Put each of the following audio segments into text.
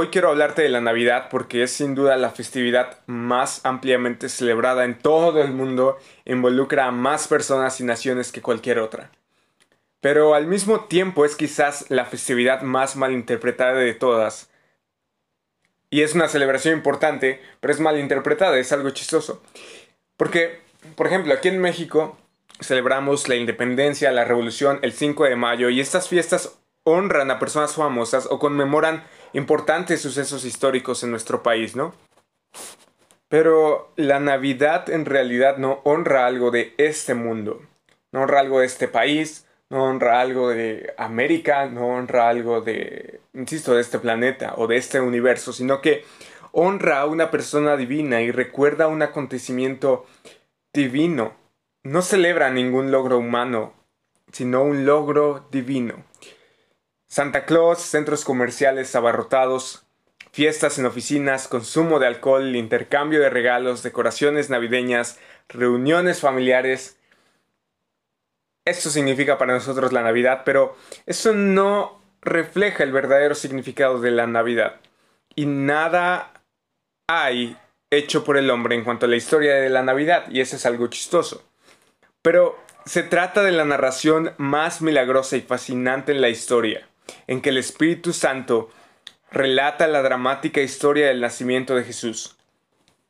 Hoy quiero hablarte de la Navidad porque es sin duda la festividad más ampliamente celebrada en todo el mundo, involucra a más personas y naciones que cualquier otra. Pero al mismo tiempo es quizás la festividad más malinterpretada de todas. Y es una celebración importante, pero es malinterpretada, es algo chistoso. Porque, por ejemplo, aquí en México celebramos la independencia, la revolución, el 5 de mayo, y estas fiestas honran a personas famosas o conmemoran importantes sucesos históricos en nuestro país, ¿no? Pero la Navidad en realidad no honra algo de este mundo, no honra algo de este país, no honra algo de América, no honra algo de, insisto, de este planeta o de este universo, sino que honra a una persona divina y recuerda un acontecimiento divino. No celebra ningún logro humano, sino un logro divino. Santa Claus, centros comerciales abarrotados, fiestas en oficinas, consumo de alcohol, intercambio de regalos, decoraciones navideñas, reuniones familiares. Esto significa para nosotros la Navidad, pero eso no refleja el verdadero significado de la Navidad. Y nada hay hecho por el hombre en cuanto a la historia de la Navidad, y eso es algo chistoso. Pero se trata de la narración más milagrosa y fascinante en la historia en que el Espíritu Santo relata la dramática historia del nacimiento de Jesús.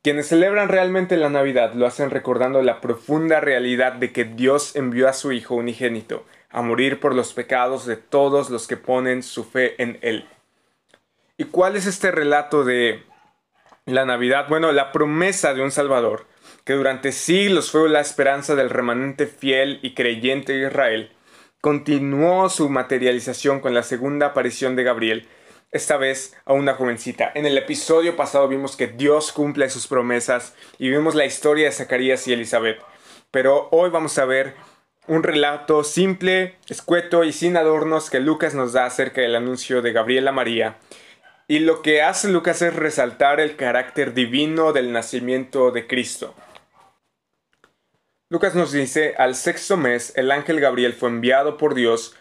Quienes celebran realmente la Navidad lo hacen recordando la profunda realidad de que Dios envió a su Hijo unigénito a morir por los pecados de todos los que ponen su fe en Él. ¿Y cuál es este relato de la Navidad? Bueno, la promesa de un Salvador, que durante siglos fue la esperanza del remanente fiel y creyente de Israel, continuó su materialización con la segunda aparición de Gabriel, esta vez a una jovencita. En el episodio pasado vimos que Dios cumple sus promesas y vimos la historia de Zacarías y Elizabeth. Pero hoy vamos a ver un relato simple, escueto y sin adornos que Lucas nos da acerca del anuncio de Gabriela María. Y lo que hace Lucas es resaltar el carácter divino del nacimiento de Cristo. Lucas nos dice, al sexto mes el ángel Gabriel fue enviado por Dios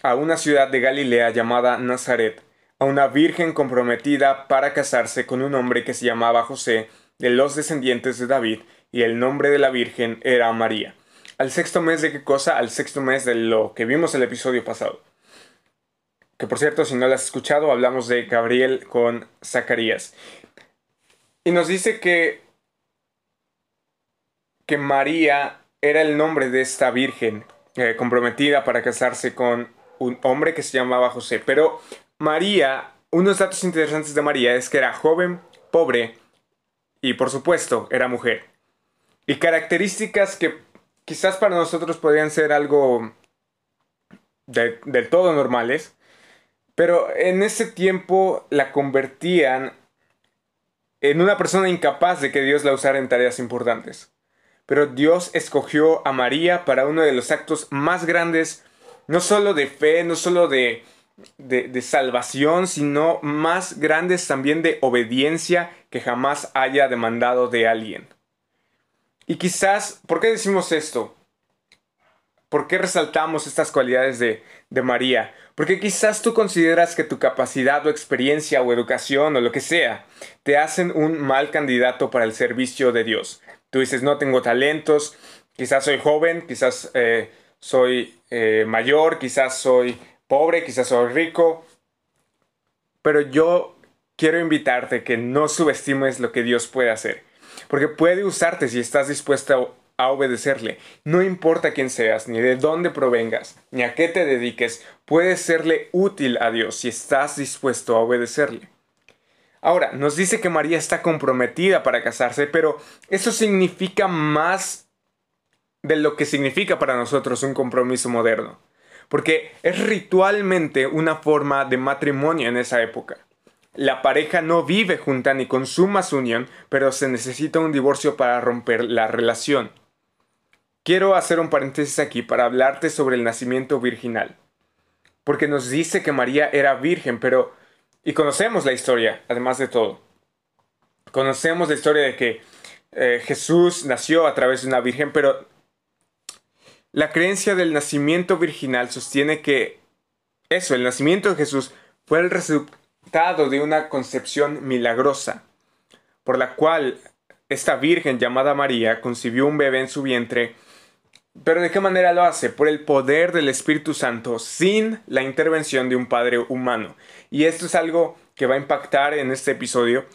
a una ciudad de Galilea llamada Nazaret, a una virgen comprometida para casarse con un hombre que se llamaba José, de los descendientes de David, y el nombre de la virgen era María. ¿Al sexto mes de qué cosa? Al sexto mes de lo que vimos el episodio pasado. Que por cierto, si no lo has escuchado, hablamos de Gabriel con Zacarías. Y nos dice que que María era el nombre de esta virgen eh, comprometida para casarse con un hombre que se llamaba José. Pero María, unos datos interesantes de María es que era joven, pobre y por supuesto era mujer. Y características que quizás para nosotros podrían ser algo del todo normales, pero en ese tiempo la convertían en una persona incapaz de que Dios la usara en tareas importantes pero Dios escogió a María para uno de los actos más grandes, no solo de fe, no solo de, de, salvación, sino más grandes también de obediencia que jamás haya demandado de alguien. Y quizás, ¿por qué decimos esto? ¿Por qué resaltamos estas cualidades de, de, María? Porque quizás tú consideras que tu capacidad o experiencia o educación o lo que sea te hacen un mal candidato para el servicio de Dios. Tú dices, no tengo talentos, quizás soy joven, quizás eh, soy eh, mayor, quizás soy pobre, quizás soy rico. Pero yo quiero invitarte que no subestimes lo que Dios puede hacer. Porque puede usarte si estás dispuesto a obedecerle. No importa quién seas, ni de dónde provengas, ni a qué te dediques, puedes serle útil a Dios si estás dispuesto a obedecerle. Ahora, nos dice que María está comprometida para casarse, pero eso significa más de lo que significa para nosotros un compromiso moderno, porque es ritualmente una forma de matrimonio en esa época. La pareja no vive junta ni consuma su unión, pero se necesita un divorcio para romper la relación. Quiero hacer un paréntesis aquí para hablarte sobre el nacimiento virginal, porque nos dice que María era virgen, pero y conocemos la historia, además de todo. Conocemos la historia de que eh, Jesús nació a través de una virgen, pero la creencia del nacimiento virginal sostiene que eso, el nacimiento de Jesús, fue el, resultado de una concepción milagrosa, por la cual esta virgen llamada María concibió un bebé en su vientre. Pero ¿de qué manera lo hace? Por el poder del Espíritu Santo, sin la intervención de un padre humano. Y esto es algo que va a impactar en este episodio,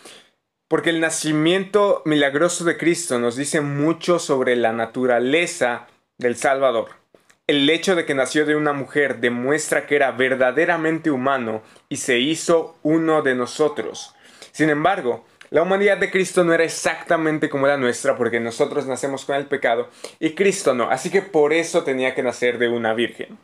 porque el nacimiento milagroso de Cristo nos dice mucho sobre la naturaleza del Salvador. El hecho de que nació de una mujer demuestra que era verdaderamente humano y se hizo uno de nosotros. Sin embargo, la humanidad de Cristo no era exactamente como la nuestra porque nosotros nacemos con el pecado y Cristo no, así que por eso tenía que nacer de una virgen.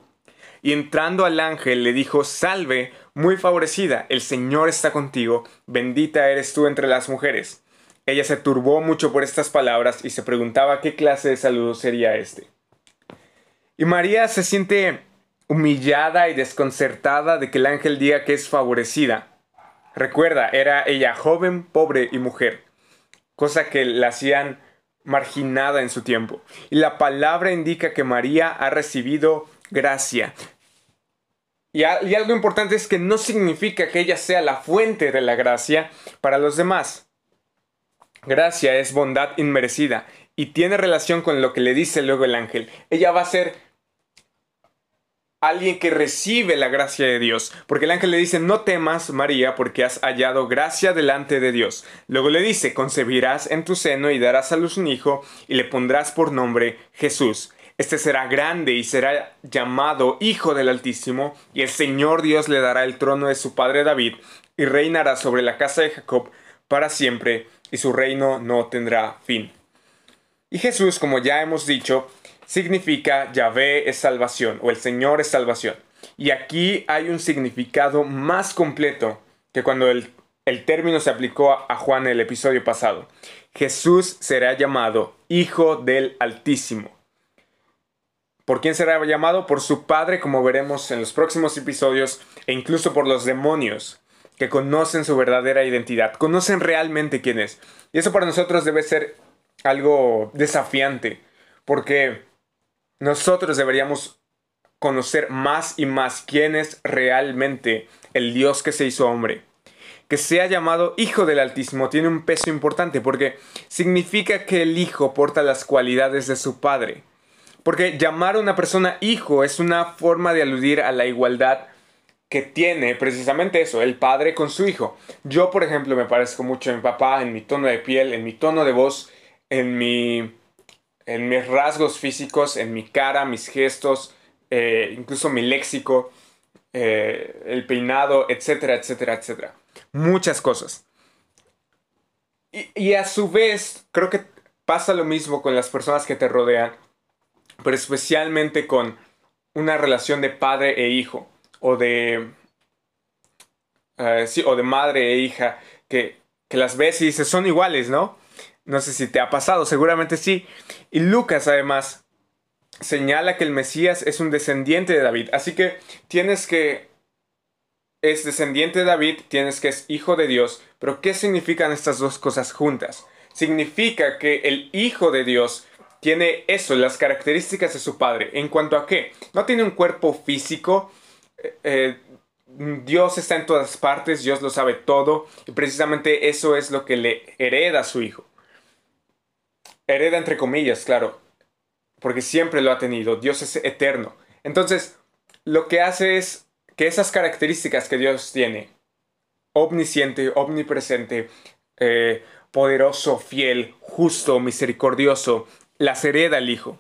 Y entrando al ángel le dijo, salve, muy favorecida, el Señor está contigo, bendita eres tú entre las mujeres. Ella se turbó mucho por estas palabras y se preguntaba qué clase de saludo sería este. Y María se siente humillada y desconcertada de que el ángel diga que es favorecida. Recuerda, era ella joven, pobre y mujer, cosa que la hacían marginada en su tiempo. Y la palabra indica que María ha recibido gracia. Y, y, algo importante es que no significa que ella sea la fuente de la gracia para los demás. Gracia es bondad inmerecida y tiene relación con lo que le dice luego el ángel. Ella va a ser alguien que recibe la gracia de Dios, porque el ángel le dice, no temas, María, porque has hallado gracia delante de Dios. Luego le dice, concebirás en tu seno y darás a luz un hijo, y le pondrás por nombre Jesús. Este será grande y será llamado Hijo del Altísimo, y el Señor Dios le dará el trono de su padre David, y reinará sobre la casa de Jacob para siempre, y su reino no tendrá fin. Y Jesús, como ya hemos dicho, significa Yahvé es salvación o el Señor es salvación. Y aquí hay un significado más completo que cuando el, término se aplicó a, a Juan en el episodio pasado. Jesús será llamado Hijo del Altísimo. ¿Por quién será llamado? Por su Padre, como veremos en los próximos episodios, e incluso por los demonios, que conocen su verdadera identidad, conocen realmente quién es. Y eso para nosotros debe ser algo desafiante, porque nosotros deberíamos conocer más y más quién es realmente el Dios que se hizo hombre. Que sea llamado Hijo del Altísimo tiene un peso importante porque significa que el Hijo porta las cualidades de su Padre. Porque llamar a una persona hijo es una forma de aludir a la igualdad que tiene precisamente eso, el padre con su hijo. Yo, por ejemplo, me parezco mucho a mi papá en mi tono de piel, en mi tono de voz, en mi en mis rasgos físicos, en mi cara, mis gestos, eh, incluso mi léxico, eh, el peinado, etcétera, etcétera, etcétera. Muchas cosas. Y, y a su vez, creo que pasa lo mismo con las personas que te rodean, pero especialmente con una relación de padre e hijo, o de, eh, sí, o de madre e hija, que, que las ves y dices, son iguales, ¿no? No sé si te ha pasado, seguramente sí. Y Lucas además señala que el Mesías es un descendiente de David. Así que tienes que... Es descendiente de David, tienes que es hijo de Dios. Pero ¿qué significan estas dos cosas juntas? Significa que el hijo de Dios tiene eso, las características de su padre. ¿En cuanto a qué? No tiene un cuerpo físico. Eh, eh, Dios está en todas partes, Dios lo sabe todo. Y precisamente eso es lo que le hereda a su hijo hereda entre comillas, claro, porque siempre lo ha tenido, Dios es eterno. Entonces, lo que hace es que esas características que Dios tiene, omnisciente, omnipresente, eh, poderoso, fiel, justo, misericordioso, las hereda el Hijo.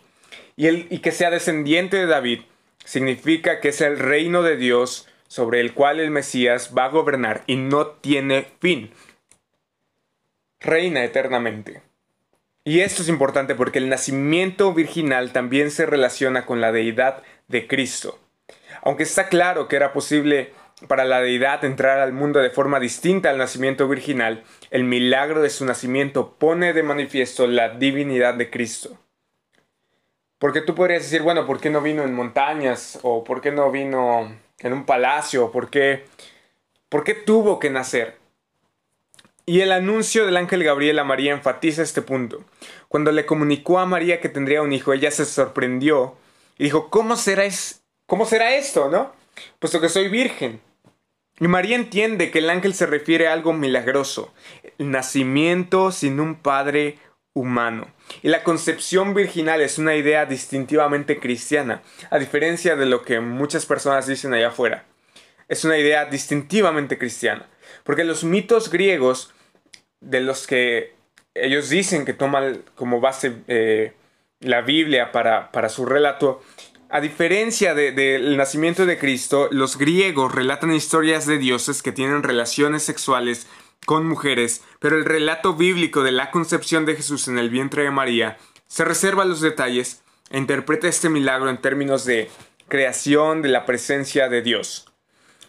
Y, el, y que sea descendiente de David significa que es el reino de Dios sobre el cual el Mesías va a gobernar y no tiene fin. Reina eternamente. Y esto es importante porque el nacimiento virginal también se relaciona con la deidad de Cristo. Aunque está claro que era posible para la deidad entrar al mundo de forma distinta al nacimiento virginal, el milagro de su nacimiento pone de manifiesto la divinidad de Cristo. Porque tú podrías decir, bueno, ¿por qué no vino en montañas? ¿O por qué no vino en un palacio? ¿Por qué, ¿por qué tuvo que nacer? Y el anuncio del ángel Gabriel a María enfatiza este punto. Cuando le comunicó a María que tendría un hijo, ella se sorprendió y dijo, ¿cómo será, esto, no? Puesto que soy virgen. Y María entiende que el ángel se refiere a algo milagroso, el nacimiento sin un padre humano. Y la concepción virginal es una idea distintivamente cristiana, a diferencia de lo que muchas personas dicen allá afuera. Es una idea distintivamente cristiana, porque los mitos griegos de los que ellos dicen que toman como base eh, la Biblia para, para su relato, a diferencia del nacimiento de Cristo, los griegos relatan historias de dioses que tienen relaciones sexuales con mujeres, pero el relato bíblico de la concepción de Jesús en el vientre de María se reserva los detalles e interpreta este milagro en términos de creación de la presencia de Dios.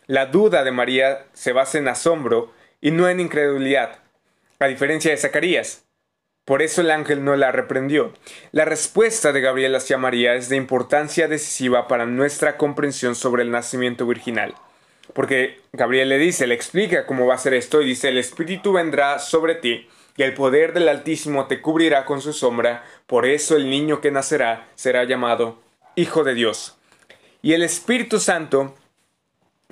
La duda de María se basa en asombro y no en incredulidad, a diferencia de Zacarías, por eso el ángel no la reprendió. La respuesta de Gabriel hacia María es de importancia decisiva para nuestra comprensión sobre el nacimiento virginal. Porque Gabriel le dice, le explica cómo va a ser esto y dice, el Espíritu vendrá sobre ti y el poder del Altísimo te cubrirá con su sombra, por eso el niño que nacerá será llamado Hijo de Dios. Y el Espíritu Santo,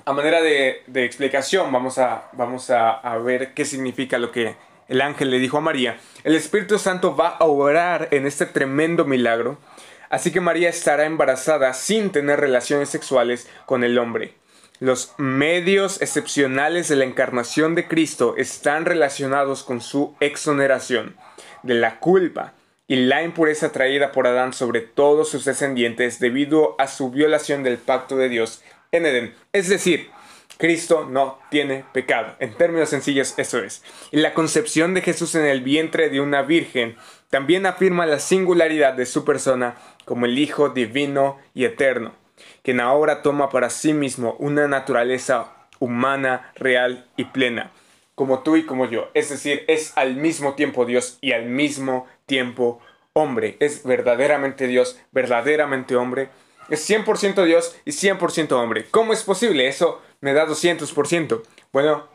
a manera de, explicación, vamos, a, vamos a ver qué significa lo que el ángel le dijo a María, el Espíritu Santo va a obrar en este tremendo milagro, así que María estará embarazada sin tener relaciones sexuales con el hombre. Los medios excepcionales de la encarnación de Cristo están relacionados con su exoneración de la culpa y la impureza traída por Adán sobre todos sus descendientes debido a su violación del pacto de Dios en Edén. Es decir, Cristo no tiene pecado. En términos sencillos, eso es. Y la concepción de Jesús en el vientre de una virgen también afirma la singularidad de su persona como el Hijo divino y eterno, quien ahora toma para sí mismo una naturaleza humana, real y plena, como tú y como yo. Es decir, es al mismo tiempo Dios y al mismo tiempo hombre. Es verdaderamente Dios, verdaderamente hombre. Es 100% Dios y 100% hombre. ¿Cómo es posible eso? Me da 200%. Bueno,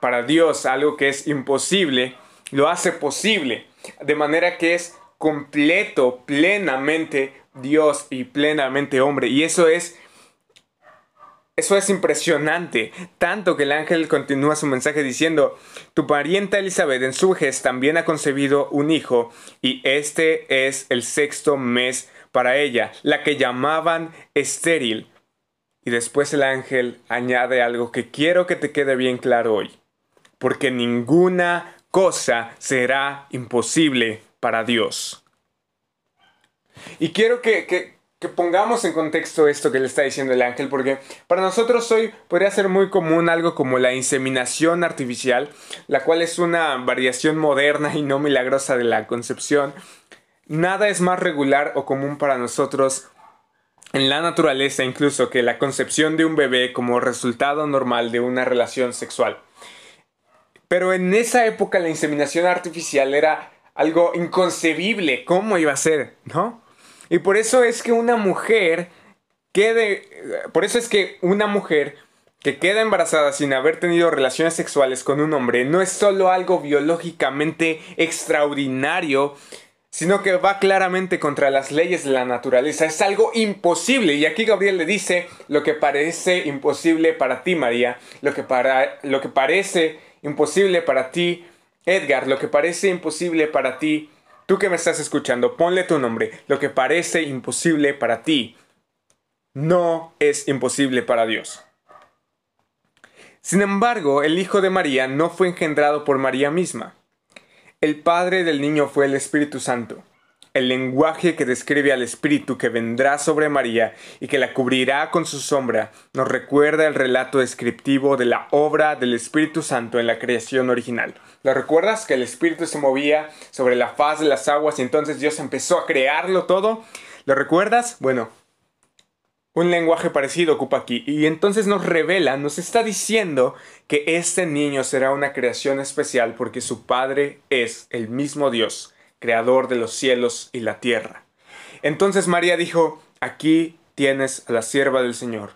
para Dios algo que es imposible, lo hace posible. De manera que es completo, plenamente Dios y plenamente hombre. Y eso es... Eso es impresionante, tanto que el ángel continúa su mensaje diciendo, tu parienta Elizabeth en su vejez también ha concebido un hijo y este es el sexto mes para ella, la que llamaban estéril y después el ángel añade algo que quiero que te quede bien claro hoy. Porque ninguna cosa será imposible para Dios. Y quiero que, que, pongamos en contexto esto que le está diciendo el ángel, porque para nosotros hoy podría ser muy común algo como la inseminación artificial, la cual es una variación moderna y no milagrosa de la concepción. Nada es más regular o común para nosotros en la naturaleza incluso que la concepción de un bebé como resultado normal de una relación sexual. Pero en esa época la inseminación artificial era algo inconcebible, ¿cómo iba a ser? ¿No? Y por eso es que una mujer quede, por eso es que una mujer que queda embarazada sin haber tenido relaciones sexuales con un hombre no es solo algo biológicamente extraordinario, sino que va claramente contra las leyes de la naturaleza. Es algo imposible. Y aquí Gabriel le dice lo que parece imposible para ti, María, lo que, para, lo que parece imposible para ti, Edgar, lo que parece imposible para ti, tú que me estás escuchando, ponle tu nombre, lo que parece imposible para ti, no es imposible para Dios. Sin embargo, el Hijo de María no fue engendrado por María misma. El padre del niño fue el Espíritu Santo. El lenguaje que describe al Espíritu que vendrá sobre María y que la cubrirá con su sombra nos recuerda el relato descriptivo de la obra del Espíritu Santo en la creación original. ¿Lo recuerdas? Que el Espíritu se movía sobre la faz de las aguas y entonces Dios empezó a crearlo todo. ¿Lo recuerdas? Bueno, un lenguaje parecido ocupa aquí y entonces nos revela, nos está diciendo que este niño será una creación especial porque su padre es el mismo Dios, creador de los cielos y la tierra. Entonces María dijo, aquí tienes a la sierva del Señor.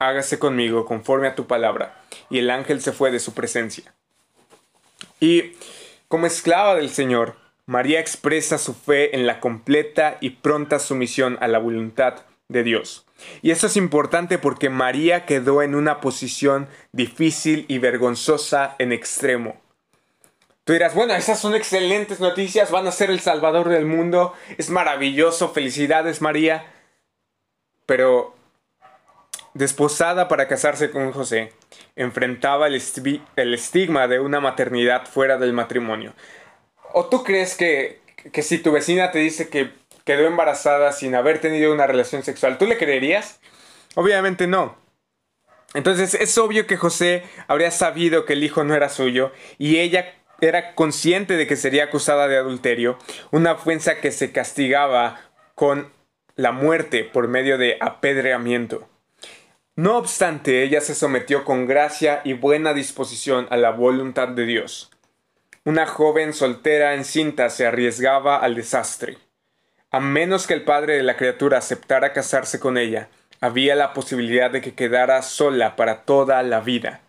Hágase conmigo conforme a tu palabra. Y el ángel se fue de su presencia. Y como esclava del Señor, María expresa su fe en la completa y pronta sumisión a la voluntad de Dios. Y esto es importante porque María quedó en una posición difícil y vergonzosa en extremo. Tú dirás, bueno, esas son excelentes noticias, van a ser el Salvador del mundo, es maravilloso, felicidades María. Pero desposada para casarse con José, enfrentaba el, estigma de una maternidad fuera del matrimonio. ¿O tú crees que, que si tu vecina te dice que quedó embarazada sin haber tenido una relación sexual, ¿tú le creerías? Obviamente no. Entonces es obvio que José habría sabido que el hijo no era suyo y ella era consciente de que sería acusada de adulterio, una ofensa que se castigaba con la muerte por medio de apedreamiento. No obstante, ella se sometió con gracia y buena disposición a la voluntad de Dios. Una joven soltera encinta se arriesgaba al desastre. A menos que el padre de la criatura aceptara casarse con ella, había la posibilidad de que quedara sola para toda la vida.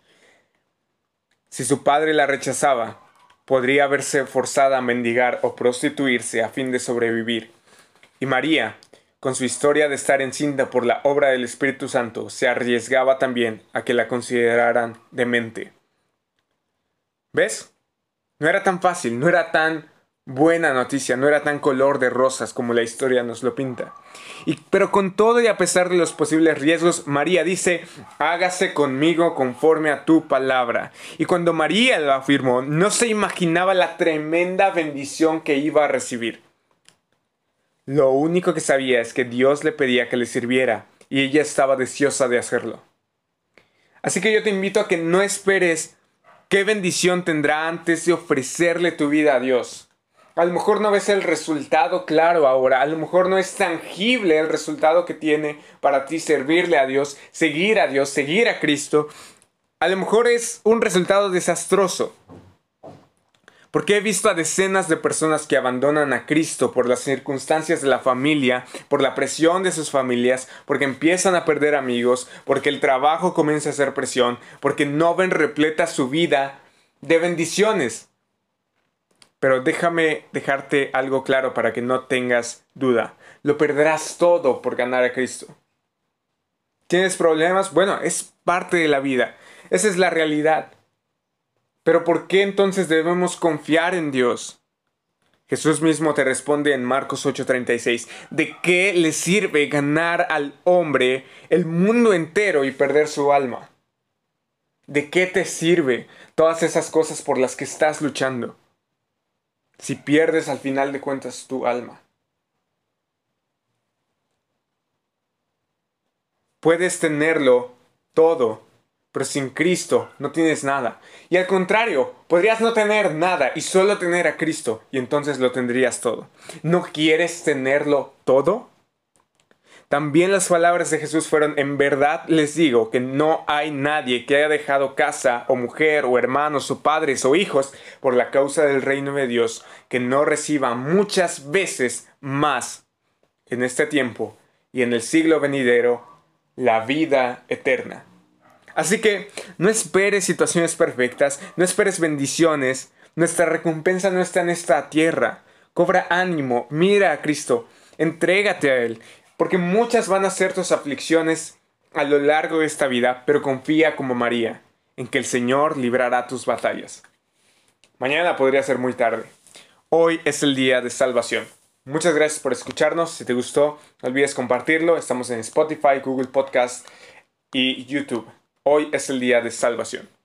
Si su padre la rechazaba, podría verse forzada a mendigar o prostituirse a fin de sobrevivir. Y María, con su historia de estar encinta por la obra del Espíritu Santo, se arriesgaba también a que la consideraran demente. ¿Ves? No era tan fácil, no era tan buena noticia, no era tan color de rosas como la historia nos lo pinta. Y, pero con todo y a pesar de los posibles riesgos, María dice, hágase conmigo conforme a tu palabra. Y cuando María lo afirmó, no se imaginaba la tremenda bendición que iba a recibir. Lo único que sabía es que Dios le pedía que le sirviera y ella estaba deseosa de hacerlo. Así que yo te invito a que no esperes qué bendición tendrá antes de ofrecerle tu vida a Dios. A lo mejor no ves el resultado claro ahora, a lo mejor no es tangible el resultado que tiene para ti servirle a Dios, seguir a Dios, seguir a Cristo. A lo mejor es un resultado desastroso. Porque he visto a decenas de personas que abandonan a Cristo por las circunstancias de la familia, por la presión de sus familias, porque empiezan a perder amigos, porque el trabajo comienza a hacer presión, porque no ven repleta su vida de bendiciones. Pero déjame dejarte algo claro para que no tengas duda. Lo perderás todo por ganar a Cristo. ¿Tienes problemas? Bueno, es parte de la vida. Esa es la realidad. Pero ¿por qué entonces debemos confiar en Dios? Jesús mismo te responde en Marcos 8:36, ¿de qué le sirve ganar al hombre el mundo entero y perder su alma? ¿De qué te sirve todas esas cosas por las que estás luchando? Si pierdes al final de cuentas tu alma. Puedes tenerlo todo, pero sin Cristo no tienes nada. Y al contrario, podrías no tener nada y solo tener a Cristo y entonces lo tendrías todo. ¿No quieres tenerlo todo? También las palabras de Jesús fueron, en verdad les digo que no hay nadie que haya dejado casa o mujer o hermanos o padres o hijos por la causa del reino de Dios que no reciba muchas veces más en este tiempo y en el siglo venidero la vida eterna. Así que no esperes situaciones perfectas, no esperes bendiciones, nuestra recompensa no está en esta tierra. Cobra ánimo, mira a Cristo, entrégate a Él, porque muchas van a ser tus aflicciones a lo largo de esta vida, pero confía como María, en que el Señor librará tus batallas. Mañana podría ser muy tarde. Hoy es el día de salvación. Muchas gracias por escucharnos. Si te gustó, no olvides compartirlo. Estamos en Spotify, Google Podcast y YouTube. Hoy es el día de salvación.